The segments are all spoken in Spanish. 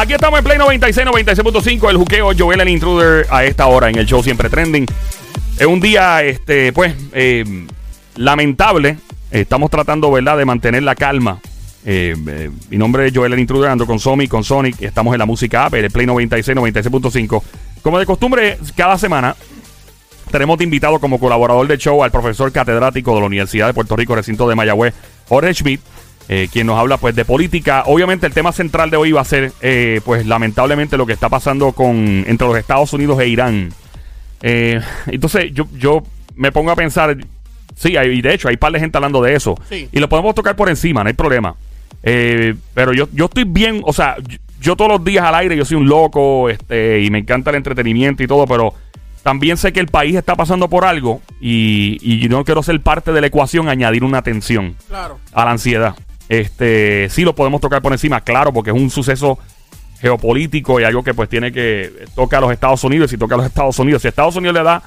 Aquí estamos en Play 96, 96.5, el juqueo Joel el Intruder a esta hora en el show Siempre Trending. Es un día, este, pues, eh, lamentable. Estamos tratando, ¿verdad?, de mantener la calma. Eh, eh, mi nombre es Joel el Intruder, ando con Somi, con Sonic. Estamos en la música app, el Play 96, 96.5. Como de costumbre, cada semana tenemos de invitado como colaborador del show al profesor catedrático de la Universidad de Puerto Rico, recinto de Mayagüez, Jorge Schmidt. Eh, quien nos habla pues de política. Obviamente el tema central de hoy va a ser eh, pues lamentablemente lo que está pasando con entre los Estados Unidos e Irán. Eh, entonces yo, yo me pongo a pensar, sí, hay, y de hecho hay par de gente hablando de eso. Sí. Y lo podemos tocar por encima, no hay problema. Eh, pero yo, yo estoy bien, o sea, yo, yo todos los días al aire, yo soy un loco, este, y me encanta el entretenimiento y todo, pero también sé que el país está pasando por algo y, y no quiero ser parte de la ecuación, añadir una tensión Claro. a la ansiedad. Este, sí lo podemos tocar por encima, claro, porque es un suceso geopolítico y algo que pues tiene que toca a los Estados Unidos y si toca a los Estados Unidos, si Estados Unidos le da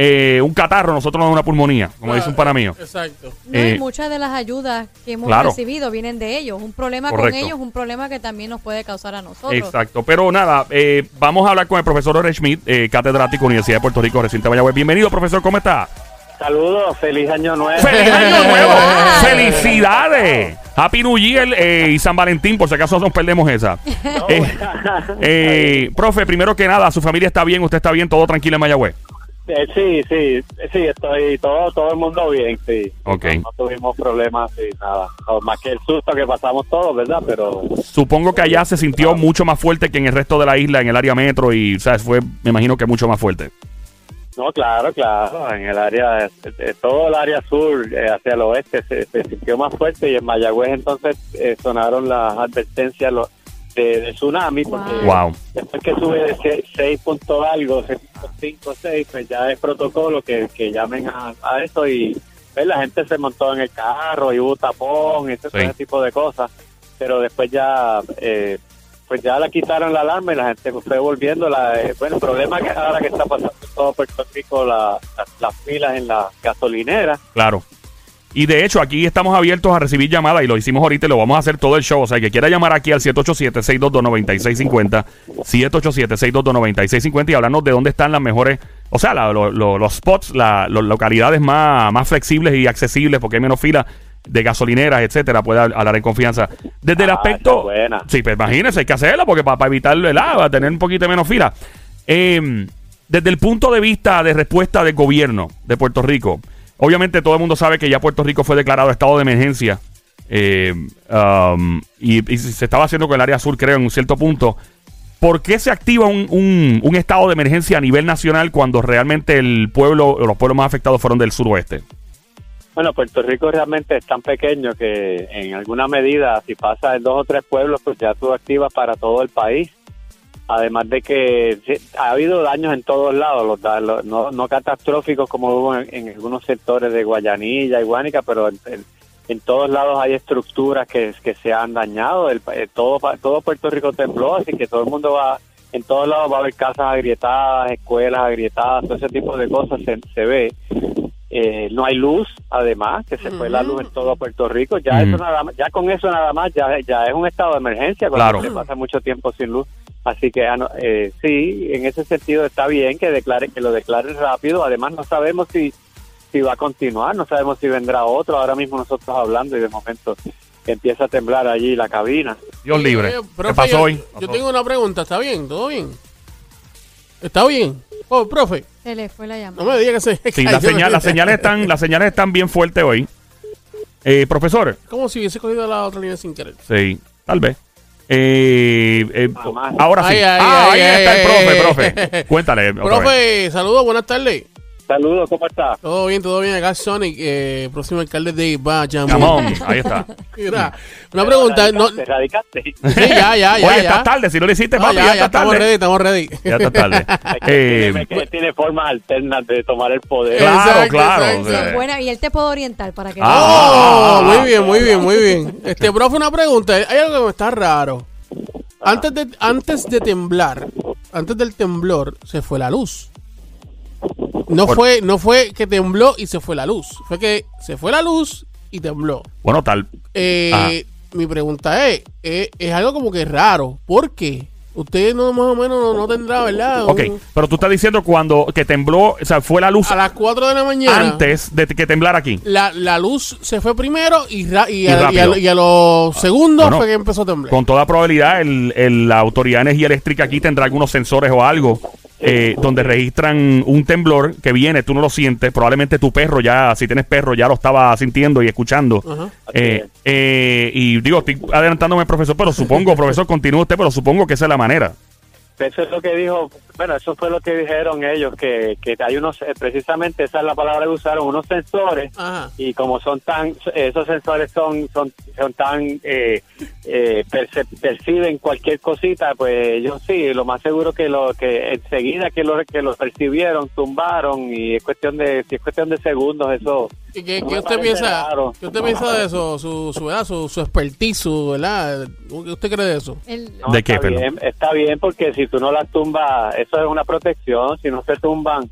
eh, un catarro, nosotros nos da una pulmonía, como dice un pana mío. Exacto. No, Eh, y muchas de las ayudas que hemos claro. recibido vienen de ellos. Un problema Correcto. con ellos es un problema que también nos puede causar a nosotros. Exacto, pero nada, eh, vamos a hablar con el profesor Ore Schmidt, eh, catedrático Universidad de Puerto Rico, recinto de Mayagüez. Bienvenido, profesor, ¿cómo está? Saludos, feliz año nuevo. ¡Feliz año nuevo! ¡Felicidades! Happy New Year eh, y San Valentín, por si acaso nos perdemos esa. Eh, eh, profe, primero que nada, su familia está bien, usted está bien, todo tranquilo en Mayagüez. Eh, sí, sí, sí, estoy todo todo el mundo bien, sí. Ok. No, no tuvimos problemas y nada. No, más que el susto que pasamos todos, ¿verdad? Pero Supongo que allá se sintió mucho más fuerte que en el resto de la isla, en el área metro, y sea, fue, me imagino que mucho más fuerte. no, claro, claro, en el área, eh, todo el área sur eh, hacia el oeste se, se sintió más fuerte y en Mayagüez entonces eh, sonaron las advertencias lo- de, de tsunami porque Wow. después que sube de se- 6 punto algo, 6.5, 6, pues ya es protocolo que, que llamen a, a eso y pues, la gente se montó en el carro y hubo tapón y ese, Sí. ese tipo de cosas. Pero después ya, eh, pues ya la quitaron la alarma y la gente fue volviendo. La, eh, bueno, el problema que ahora que está pasando en todo Puerto Rico, la- la- las filas en las gasolineras. Claro. Y de hecho, aquí estamos abiertos a recibir llamadas y lo hicimos ahorita y lo vamos a hacer todo el show. O sea, el que quiera llamar aquí al 787-622-9650, 787-622-9650 y hablarnos de dónde están las mejores, o sea, la- lo- lo- los spots, la- las localidades más, más flexibles y accesibles porque hay menos filas de gasolineras, etcétera, puede hab- hablar en confianza. Desde el Ah, aspecto... buena. Sí, pues imagínense, hay que hacerla porque para, evitar el agua, tener un poquito menos fila. Eh, desde el punto de vista de respuesta del gobierno de Puerto Rico, obviamente todo el mundo sabe que ya Puerto Rico fue declarado estado de emergencia eh, um, y, se estaba haciendo con el área sur, creo, en un cierto punto. ¿Por qué se activa un, un- estado de emergencia a nivel nacional cuando realmente el pueblo, los pueblos más afectados fueron del suroeste? Bueno, Puerto Rico realmente es tan pequeño que en alguna medida, si pasa en dos o tres pueblos, pues ya tú activas para todo el país. Además de que sí, ha habido daños en todos lados, los, los- no, no catastróficos como hubo en, en algunos sectores de Guayanilla y Guánica, pero en, en- en todos lados hay estructuras que, que se han dañado. El, eh, todo, todo Puerto Rico tembló, así que todo el mundo va, en todos lados va a haber casas agrietadas, escuelas agrietadas, todo ese tipo de cosas se, se ve. Eh, no hay luz, además, que se fue la luz en todo Puerto Rico. Ya eso nada más, ya con eso nada más, ya, ya es un estado de emergencia cuando Claro. se pasa mucho tiempo sin luz. Así que ah, no, eh, sí, en ese sentido está bien que declare, que lo declaren rápido. Además, no sabemos si si va a continuar, no sabemos si vendrá otro. Ahora mismo nosotros hablando y de momento empieza a temblar allí la cabina. Dios libre. Oye, ¿Qué pasó yo, hoy? Yo tengo una pregunta. ¿Está bien? ¿Todo bien? ¿Está bien? Oh, profe, Se le fue la no llamada. me diga que se Sí, las, señal- las señales están, las señales están bien fuertes hoy. Eh, profesor, Como si hubiese cogido la otra línea sin querer. sí, tal vez. Eh, eh, ahora sí. Ay, ay, ah, ay, ahí ay, está el profe, ay, profe. ay. Cuéntale. Profe, saludos, buenas tardes. Saludos, ¿cómo está? Todo bien, todo bien. Acá Sonic, eh, próximo alcalde de Bayamón. Camón, ahí está. Mira, una pregunta. No, ¿Te radicaste? sí, ya, ya, ya. Oye, ya. estás tarde. Si no lo hiciste, No, papi, ya, ya, ya estás estamos tarde. ready, estamos ready. Ya estás tarde. Eh, tiene, que tiene formas alternas de tomar el poder. Claro, Exacto, claro. exacto. o sea, Sí, buena, y él te puede orientar para que Ah, Oh, ah, muy bien, muy bien, muy bien. Este, profe, una pregunta. Hay algo que me está raro. Antes de, antes de temblar, antes del temblor, se fue la luz. No Bueno, fue, no fue que tembló y se fue la luz. Fue que se fue la luz y tembló. Bueno, tal. Eh, Ajá. mi pregunta es, eh, es algo como que raro. ¿Por qué? Usted no más o menos no, no tendrá, ¿verdad? Ok, pero tú estás diciendo cuando que tembló, o sea, fue la luz a las 4 de la mañana. antes de que temblara aquí. La, la luz se fue primero y, ra- y, Y a, y, a- y a los segundos bueno, fue que empezó a temblar. Con toda probabilidad, el, el- la Autoridad de Energía Eléctrica aquí tendrá algunos sensores o algo eh, donde registran un temblor que viene, tú no lo sientes. Probablemente tu perro ya, si tienes perro, ya lo estaba sintiendo y escuchando. Eh, eh, y digo, estoy adelantándome, profesor, pero supongo, profesor, continúa usted, pero supongo que esa es la manera. Eso es lo que dijo, bueno, eso fue lo que dijeron ellos, que, que hay unos, eh, precisamente esa es la palabra que usaron, unos sensores, Ajá. y como son tan, esos sensores son, son, son tan, eh, eh, perce- perciben cualquier cosita, pues ellos sí, lo más seguro que lo, que enseguida que lo, que lo percibieron, tumbaron, y es cuestión de, si es cuestión de segundos, eso, ¿Y qué, No qué usted piensa? raro. ¿Qué usted piensa de eso? Su, su, ¿verdad? su, su expertise, su, ¿verdad? ¿Qué usted cree de eso? El- No, ¿De qué, está bien, está bien porque si tú no las tumbas, eso es una protección, si no se tumban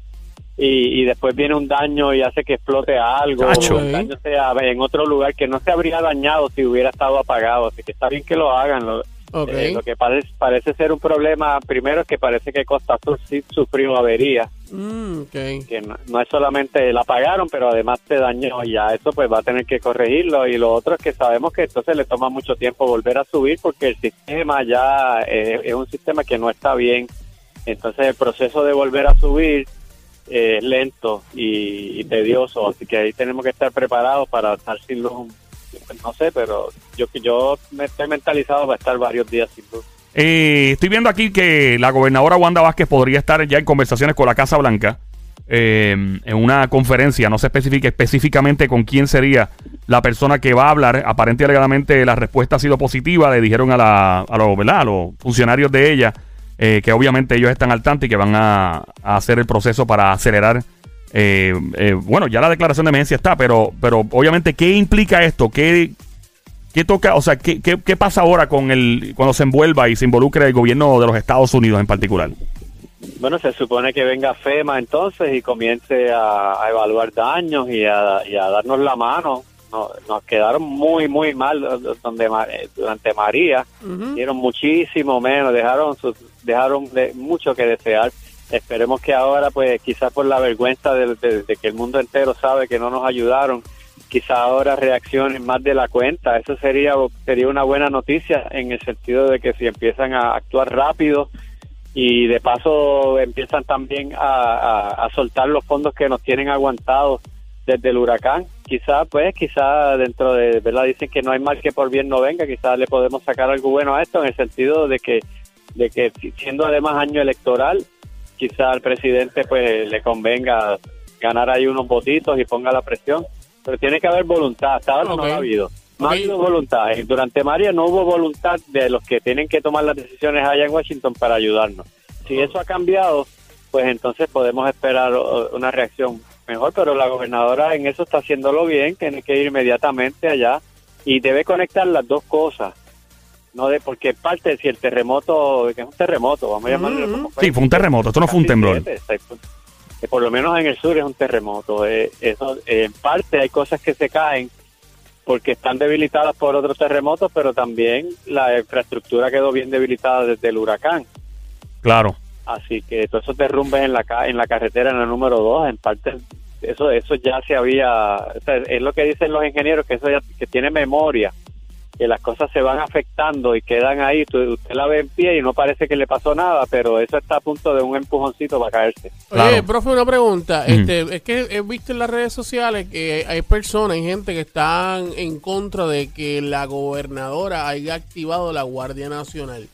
y, y después viene un daño y hace que explote algo, Chacho. o el daño sea en otro lugar que no se habría dañado si hubiera estado apagado, así que está bien que lo hagan. Lo, eh, lo que parece, parece ser un problema, primero es que parece que Costa Sur sí sufrió avería, Mm, que no, no es solamente la apagaron, pero además se dañó y ya eso pues va a tener que corregirlo y lo otro es que sabemos que entonces le toma mucho tiempo volver a subir porque el sistema ya eh, es un sistema que no está bien, entonces el proceso de volver a subir eh, es lento y, y tedioso, así que ahí tenemos que estar preparados para estar sin luz, no sé, pero yo yo me estoy mentalizado para estar varios días sin luz. Eh, estoy viendo aquí que la gobernadora Wanda Vázquez podría estar ya en conversaciones con la Casa Blanca eh, en una conferencia. No se especifica específicamente con quién sería la persona que va a hablar. Aparentemente, la respuesta ha sido positiva. Le dijeron a, la, a, los, ¿verdad? a los funcionarios de ella eh, que obviamente ellos están al tanto y que van a, a hacer el proceso para acelerar. eh, eh, bueno, ya la declaración de emergencia está, pero, pero obviamente, ¿qué implica esto? ¿Qué, ¿Qué toca, o sea, ¿qué, qué, qué pasa ahora con el cuando se envuelva y se involucre el gobierno de los Estados Unidos en particular? Bueno, se supone que venga FEMA entonces y comience a, a evaluar daños y a, y a darnos la mano. No- nos quedaron muy, muy mal donde eh, durante María. Dieron muchísimo menos, dejaron sus- dejaron de- mucho que desear. Esperemos que ahora, pues quizás por la vergüenza de, que el mundo entero sabe que no nos ayudaron, quizás ahora reaccionen más de la cuenta. Eso sería, sería una buena noticia en el sentido de que si empiezan a actuar rápido y de paso empiezan también a, a- a soltar los fondos que nos tienen aguantados desde el huracán. Quizá, pues, quizá dentro de, ¿verdad? Dicen que no hay mal que por bien no venga, quizás le podemos sacar algo bueno a esto en el sentido de que, de que si- siendo además año electoral, quizá al presidente pues le convenga ganar ahí unos votitos y ponga la presión. Pero tiene que haber voluntad, hasta ahora no Ok. ha habido. No Ok. ha habido voluntad. Durante María no hubo voluntad de los que tienen que tomar las decisiones allá en Washington para ayudarnos. Si eso ha cambiado, pues entonces podemos esperar una reacción mejor, pero la gobernadora en eso está haciéndolo bien, tiene que ir inmediatamente allá y debe conectar las dos cosas. No de porque parte si el terremoto, que es un terremoto, vamos a llamarlo como Sí, fue un terremoto, esto no fue un temblor. siete, seis puntos. Que por lo menos en el sur es un terremoto. Eh, eso, eh, en parte hay cosas que se caen porque están debilitadas por otros terremotos, pero también la infraestructura quedó bien debilitada desde el huracán. Claro. Así que todos esos derrumbes en la ca- en la carretera en el número 2, en parte eso eso ya se había, o sea, es lo que dicen los ingenieros que eso ya que tiene memoria, que las cosas se van afectando y quedan ahí, usted la ve en pie y no parece que le pasó nada, pero eso está a punto de un empujoncito para caerse. Oye, Claro. profe, una pregunta. Este, es que he visto en las redes sociales que hay personas, hay gente que están en contra de que la gobernadora haya activado la Guardia Nacional.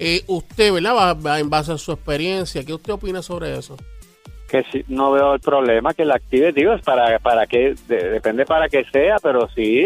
Eh, usted, ¿verdad? Va, va en base a su experiencia, ¿qué usted opina sobre eso? que si, no veo el problema que la active, digo, es para, para que, de- depende para que sea, pero sí,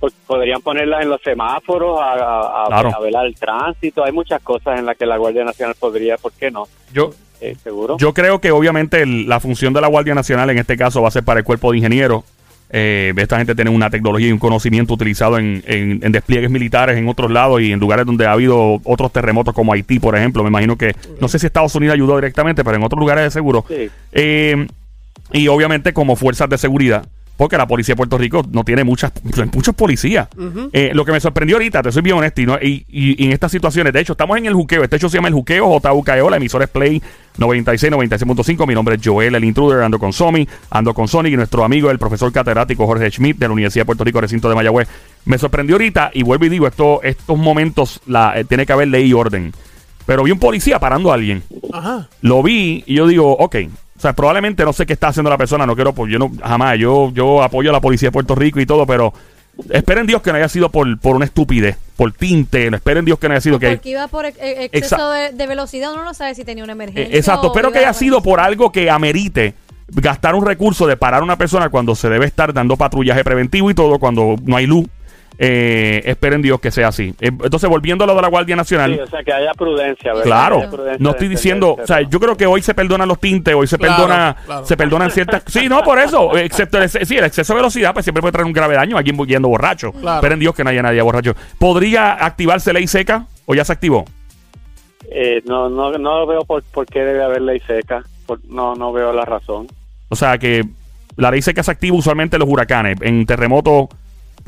pues, podrían ponerla en los semáforos, a, a- a- Claro. a velar el tránsito, hay muchas cosas en las que la Guardia Nacional podría, ¿por qué no? Yo, Eh, seguro. yo creo que obviamente el- la función de la Guardia Nacional en este caso va a ser para el cuerpo de ingenieros. Eh, esta gente tiene una tecnología y un conocimiento utilizado en, en- en despliegues militares en otros lados y en lugares donde ha habido otros terremotos como Haití, por ejemplo. Me imagino que, no sé si Estados Unidos ayudó directamente, pero en otros lugares de seguro. Sí. Eh, y obviamente como fuerzas de seguridad. Porque la policía de Puerto Rico no tiene muchas, muchos policías. Eh, lo que me sorprendió ahorita, te soy bien honesto, y, no- y- y- y en estas situaciones, de hecho, estamos en el juqueo. Este hecho se llama el juqueo, JUKEO, la emisora es Play 96, 96.5. Mi nombre es Joel, el intruder, ando con Somi, ando con Sonic y nuestro amigo, el profesor catedrático Jorge Schmidt de la Universidad de Puerto Rico, recinto de Mayagüez. Me sorprendió ahorita, y vuelvo y digo, esto, estos momentos la, eh, tiene que haber ley y orden. Pero vi un policía parando a alguien Ajá. lo vi y yo digo, ok. O sea, probablemente no sé qué está haciendo la persona, no quiero, pues yo no, jamás, yo, yo apoyo a la policía de Puerto Rico y todo, pero esperen Dios que no haya sido por, por una estupidez, por tinte, no esperen Dios que no haya sido que... Porque iba por ex- exceso de, de velocidad, uno no sabe si tenía una emergencia. Eh, Exacto, o espero que haya sido por algo que amerite gastar un recurso de parar a una persona cuando se debe estar dando patrullaje preventivo y todo, cuando no hay luz. Eh, esperen Dios que sea así. Eh, entonces, volviendo a lo de la Guardia Nacional. Sí, o sea, que haya prudencia, ¿verdad? Claro, Que haya prudencia no estoy diciendo, o sea, yo creo que hoy se perdonan los tintes, hoy se Claro, perdona, claro. se perdonan ciertas, sí, no, por eso, excepto el, ex- sí, el exceso de velocidad, pues siempre puede traer un grave daño a alguien yendo borracho. Claro. Pero en Dios que no haya nadie borracho. ¿Podría activarse ley seca o ya se activó? Eh, no, no, no veo por, por qué debe haber ley seca. Por- no, no veo la razón. O sea, que la ley seca se activa usualmente en los huracanes, en terremotos,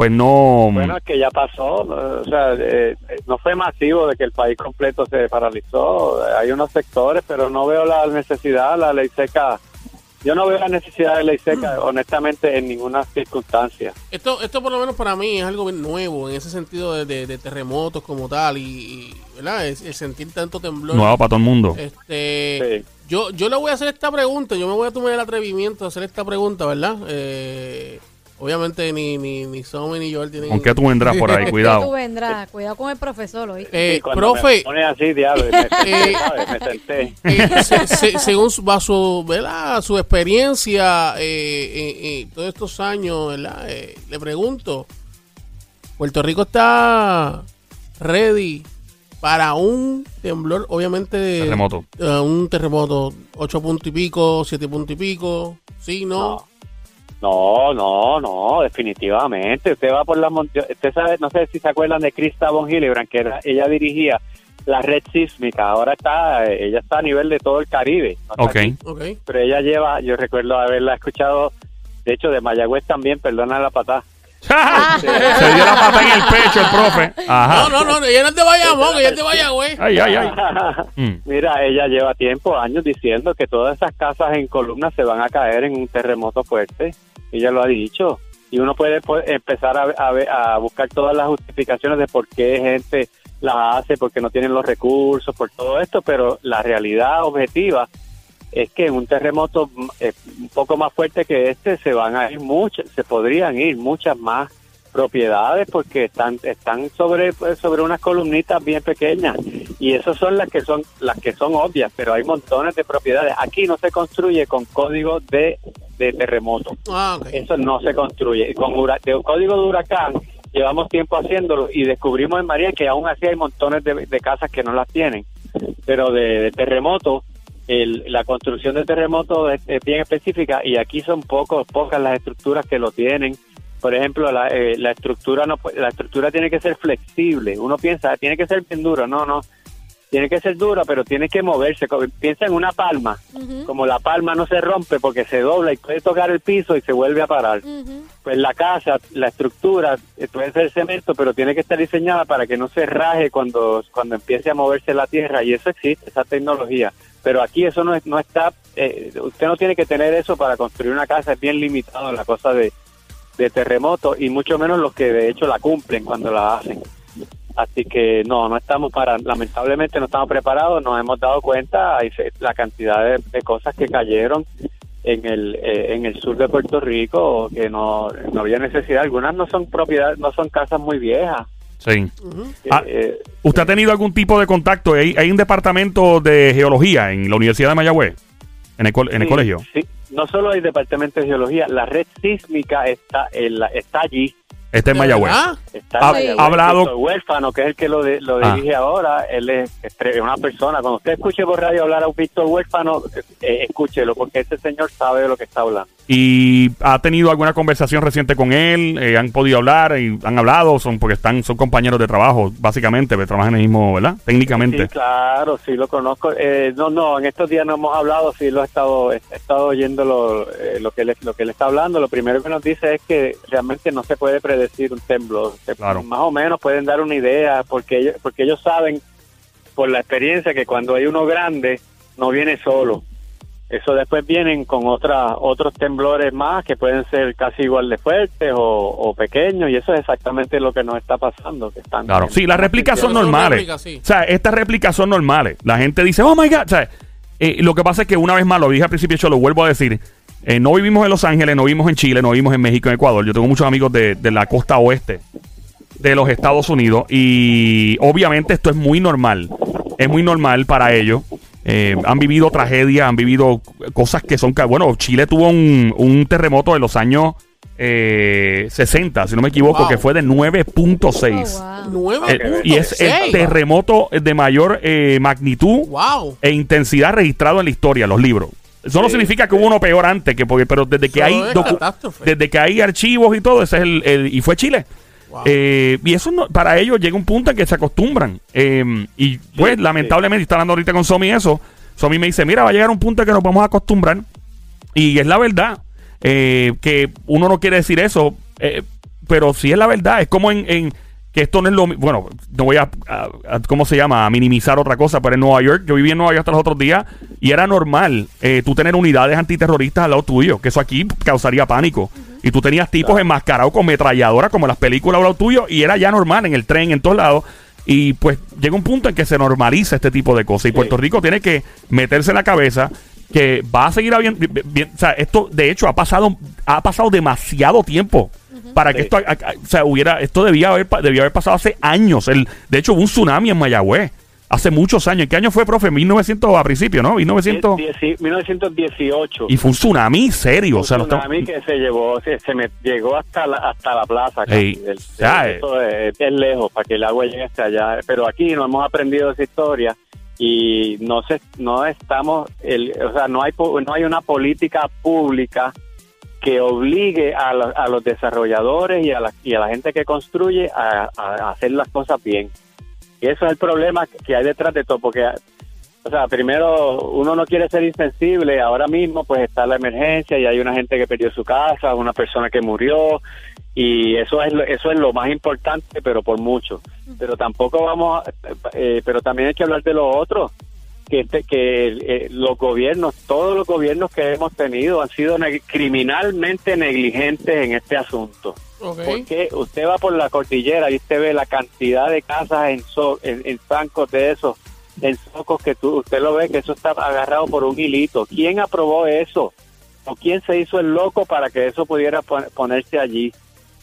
pues no. Bueno, es que ya pasó, o sea, eh, no fue masivo de que el país completo se paralizó. Hay unos sectores, pero no veo la necesidad, la ley seca. Yo no veo la necesidad de ley seca, honestamente, en ninguna circunstancia. Esto, esto por lo menos para mí es algo bien nuevo en ese sentido de, de- de terremotos como tal y, y, ¿verdad? Es- el sentir tanto temblor. nuevo para todo el mundo. Este, Sí. yo, yo le voy a hacer esta pregunta, yo me voy a tomar el atrevimiento de hacer esta pregunta, ¿verdad? Eh, obviamente ni, ni, ni Somi ni Joel tienen... ¿Con qué tú vendrás por ahí? ¿Por qué Cuidado. tú vendrás? Cuidado con el profesor, ¿oíste? Eh, cuando profe, me pone así, diablo, y me Eh, ¿sabes? Me senté. eh, se- se- según su, su, ¿verdad? su experiencia eh, eh, eh, todos estos años, ¿verdad? Eh, le pregunto, ¿Puerto Rico está ready para un temblor, obviamente... Terremoto. eh, un terremoto, ocho puntos y pico, siete puntos y pico, sí, no. No, no, no, definitivamente. Usted va por la montaña. Usted sabe, no sé si se acuerdan de Krista von Hillebrand, que era, ella dirigía la red sísmica. Ahora está, eh, ella está a nivel de todo el Caribe. no está Ok. pero ella lleva, yo recuerdo haberla escuchado, de hecho, de Mayagüez también, perdona la patada. Se dio la pata en el pecho el profe. Ajá. No, no, no, ella no es de Bayamón, ella es de Bayagüey. Ay, ay, ay. Mm. Mira, ella lleva tiempo, años diciendo que todas esas casas en columnas se van a caer en un terremoto fuerte. Ella lo ha dicho. Y uno puede pues, empezar a, a a buscar todas las justificaciones de por qué gente las hace, porque no tienen los recursos, por todo esto, pero la realidad objetiva es que en un terremoto mm, eh, un poco más fuerte que este se van a ir muchas, se podrían ir muchas más propiedades porque están están sobre pues, sobre unas columnitas bien pequeñas y esas son las que son las que son obvias pero hay montones de propiedades aquí no se construye con código de, de terremoto. Ah, eso no se construye. Con de código de huracán llevamos tiempo haciéndolo y descubrimos en María que aún así hay montones de, de casas que no las tienen. Pero de, de terremoto el- la construcción de terremoto es, es bien específica y aquí son pocos pocas las estructuras que lo tienen. Por ejemplo la, eh, la estructura no la estructura tiene que ser flexible. Uno piensa tiene que ser bien duro no no tiene que ser dura pero tiene que moverse. Piensa en una palma. Como la palma no se rompe porque se dobla y puede tocar el piso y se vuelve a parar. Pues la casa, la estructura eh, puede ser cemento, pero tiene que estar diseñada para que no se raje cuando, cuando empiece a moverse la tierra. Y eso existe, esa tecnología. Pero aquí eso no, no está, eh, usted no tiene que tener eso para construir una casa, es bien limitado la cosa de, de terremoto y mucho menos los que de hecho la cumplen cuando la hacen. Así que no, no estamos para, lamentablemente no estamos preparados, nos hemos dado cuenta la cantidad de, de cosas que cayeron en el eh, en el sur de Puerto Rico que no, no había necesidad. Algunas no son propiedades, no son casas muy viejas. Sí. Ujú. Ah, Eh, ¿Usted ha tenido algún tipo de contacto? ¿Hay, hay un departamento de geología en la Universidad de Mayagüez? ¿En el, en el sí, colegio? Sí, no solo hay departamento de geología, la red sísmica está en la- está allí Este es ¿De Mayagüez. Está Ha- en Mayagüez. ha hablado- Víctor Huérfano, que es el que lo, de- lo Ah. dirige ahora, él es una persona. Cuando usted escuche por radio hablar a un Víctor Huérfano, eh, escúchelo, porque ese señor sabe de lo que está hablando. ¿Y ha tenido alguna conversación reciente con él? Eh, ¿Han podido hablar? y ¿Han hablado? Son porque están son compañeros de trabajo, básicamente, pero trabajan en el mismo, ¿verdad? Técnicamente. Sí, claro, sí lo conozco. Eh, no, no, en estos días no hemos hablado, sí lo he estado, he estado oyendo lo, eh, lo que le, lo que le está hablando. Lo primero que nos dice es que realmente no se puede predecir un temblor. Claro. Más o menos pueden dar una idea, porque ellos, porque ellos saben por la experiencia que cuando hay uno grande no viene solo. Eso después vienen con otras otros temblores más que pueden ser casi igual de fuertes o, o pequeños y eso es exactamente lo que nos está pasando. Que están Claro. Sí, las réplicas son normales. sí. O sea, estas réplicas son normales. La gente dice, oh my God. O sea, eh, lo que pasa es que una vez más, lo dije al principio, yo lo vuelvo a decir. Eh, no vivimos en Los Ángeles, no vivimos en Chile, no vivimos en México, en Ecuador. Yo tengo muchos amigos de, de la costa oeste de los Estados Unidos y obviamente esto es muy normal. Es muy normal para ellos. Eh, han vivido tragedias, han vivido cosas que son... Bueno, Chile tuvo un, un terremoto de los años eh, 60, si no me equivoco, Wow. que fue de 9.6. Oh, wow. Nueve Eh, punto y es el terremoto de mayor eh, magnitud Wow. e intensidad registrado en la historia, los libros. Eso no Sí, significa que hubo uno peor antes, que porque, pero desde que hay desde que hay archivos y todo, ese es el, el- y fue Chile. Wow. Eh, y eso no- para ellos llega un punto en que se acostumbran. Eh, y pues, sí. lamentablemente, está hablando ahorita con Somi eso. Somi me dice, mira, va a llegar un punto en que nos vamos a acostumbrar. Y es la verdad. eh, que uno no quiere decir eso. eh, pero sí es la verdad. Es como en, en que esto no es lo Bueno, no voy a, a- a- ¿Cómo se llama? A minimizar otra cosa. Pero en Nueva York, yo viví en Nueva York hasta los otros días. Y era normal eh, tú tener unidades antiterroristas al lado tuyo. Que eso aquí causaría pánico. Y tú tenías tipos enmascarados con metralladoras como en las películas al lado tuyo. Y era ya normal en el tren, en todos lados. Y pues llega un punto en que se normaliza este tipo de cosas. Y Puerto Rico tiene que meterse en la cabeza que va a seguir habiendo. bi- bien- o sea, esto de hecho ha pasado, ha pasado demasiado tiempo. Para que Sí. esto, a- a- o sea, hubiera, esto debía haber, debía haber pasado hace años. El, de hecho, hubo un tsunami en Mayagüez hace muchos años. ¿En qué año fue, profe? 1900 a principio, ¿no? 1900. Dieci- 1918. Y fue un tsunami serio. o sea, un tsunami que se llevó, se, se me llegó hasta la, hasta la plaza. Ey, eso es, es lejos para que el agua llegue hasta allá. Pero aquí no hemos aprendido esa historia y no se, no estamos, el, o sea, no hay, no hay una política pública que obligue a, los- a los desarrolladores y a, la, y a la gente que construye a, a hacer las cosas bien. Y eso es el problema que hay detrás de todo, porque o sea, primero uno no quiere ser insensible, ahora mismo pues está la emergencia y hay una gente que perdió su casa, una persona que murió y eso es lo, eso es lo más importante, pero por mucho. Pero tampoco vamos, a- eh, pero también hay que hablar de lo otro, que que eh, los gobiernos, todos los gobiernos que hemos tenido han sido neg- criminalmente negligentes en este asunto. Porque usted va por la cordillera y usted ve la cantidad de casas en, so- en, en zancos de esos, en socos que tú, usted lo ve que eso está agarrado por un hilito. ¿Quién aprobó eso? ¿O quién se hizo el loco para que eso pudiera pon- ponerse allí?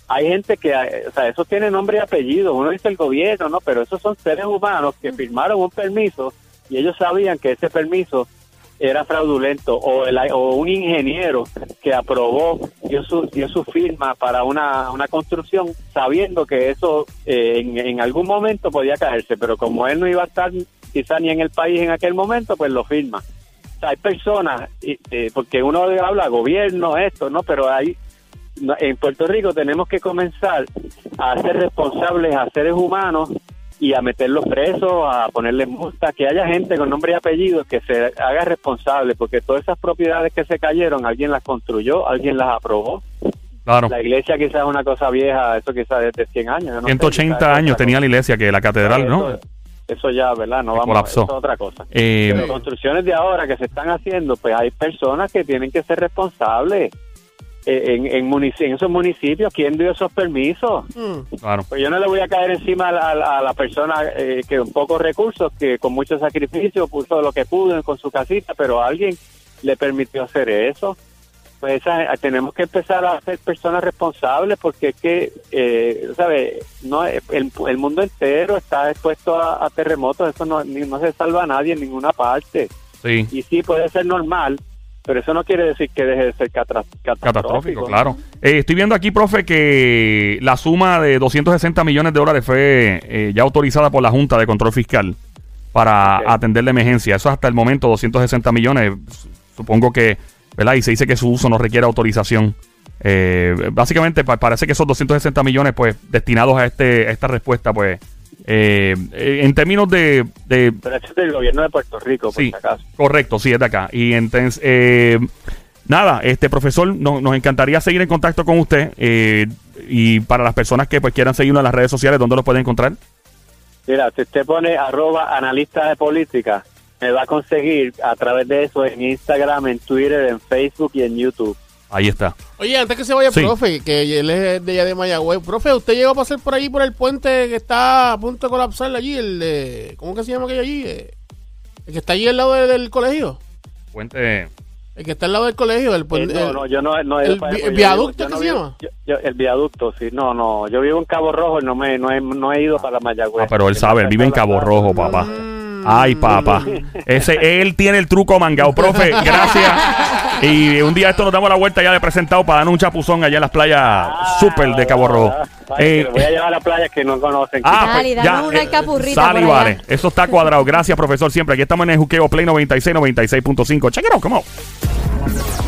Hay gente que, eh, o sea, eso tiene nombre y apellido. Uno dice el gobierno, ¿no? Pero esos son seres humanos que firmaron un permiso y ellos sabían que ese permiso era fraudulento o, el, o un ingeniero que aprobó dio su, dio su firma para una, una construcción sabiendo que eso eh, en, en algún momento podía caerse, pero como él no iba a estar quizá ni en el país en aquel momento, pues lo firma. O sea, hay personas, eh, porque uno habla gobierno, esto, ¿no? Pero hay, en Puerto Rico tenemos que comenzar a ser responsables a seres humanos y a meterlos presos, a ponerles multas, que haya gente con nombre y apellido que se haga responsable, porque todas esas propiedades que se cayeron, alguien las construyó, alguien las aprobó. Claro. La iglesia quizás es una cosa vieja, eso quizás desde 100 años. no sé, 180 quizás es años tenía la iglesia que la catedral, ¿no? Eso, ya, ¿verdad? No vamos, colapsó. eso es otra cosa. Eh, Pero construcciones de ahora que se están haciendo, pues hay personas que tienen que ser responsables. Eh, En, en, en esos municipios, ¿quién dio esos permisos? Mm. claro. Pues yo no le voy a caer encima a la, a la- a la persona eh, que con pocos recursos, que con mucho sacrificio puso lo que pudo con su casita, pero alguien le permitió hacer eso. Pues esa- tenemos que empezar a ser personas responsables porque es que, eh, ¿sabe? No, el, el mundo entero está expuesto a, a terremotos, eso no, ni- no se salva a nadie en ninguna parte. Sí. Y sí puede ser normal pero eso no quiere decir que deje de ser catastrófico. Catastrófico, claro. Eh, estoy viendo aquí, profe, que la suma de 260 millones de dólares fue eh, ya autorizada por la Junta de Control Fiscal para atender la emergencia. Eso hasta el momento, 260 millones. Supongo que, ¿verdad? Y se dice que su uso no requiere autorización. Eh, básicamente, pa- parece que esos 260 millones, pues, destinados a, este, a esta respuesta, pues, eh, eh, en términos de, de Pero eso es del gobierno de Puerto Rico, por Sí, si acaso. correcto, sí, es de acá. Y entonces, eh, nada, este profesor, no- nos encantaría seguir en contacto con usted. eh, y para las personas que pues quieran seguirlo en las redes sociales, ¿dónde lo pueden encontrar? Mira, si usted pone arroba analista de política, me va a conseguir a través de eso en Instagram, en Twitter, en Facebook y en YouTube. Ahí está. Oye, antes que se vaya, Sí. profe, que él es de allá de Mayagüez. Profe, ¿usted llegó a pasar por allí, por el puente que está a punto de colapsar allí? El de, ¿Cómo que se llama aquello allí? Eh, El que está allí al lado de- del colegio. Puente. El que está al lado del colegio. El, Eh, puente- no, el- no, yo no, no he ido el viaducto que no se vivo- llama. yo- yo- el viaducto, sí. No, no. Yo vivo en Cabo Rojo y no me, no he, no he ido para Mayagüez. Ah, pero él sabe, él vive en Cabo Rojo, papá. Mm. Ay, papá. Ese, él tiene el truco mangao. Profe, gracias. Y un día esto nos damos la vuelta ya de presentado para darnos un chapuzón allá en las playas Ah, súper de Cabo Rojo. Eh, voy a llevar a playas que no conocen. Ah, Dale, pues, dame ya, una eh, sale vale. Eso está cuadrado. Gracias, profesor, siempre. Aquí estamos en el Juqueo Play 96, 96.5. Check it out, come on.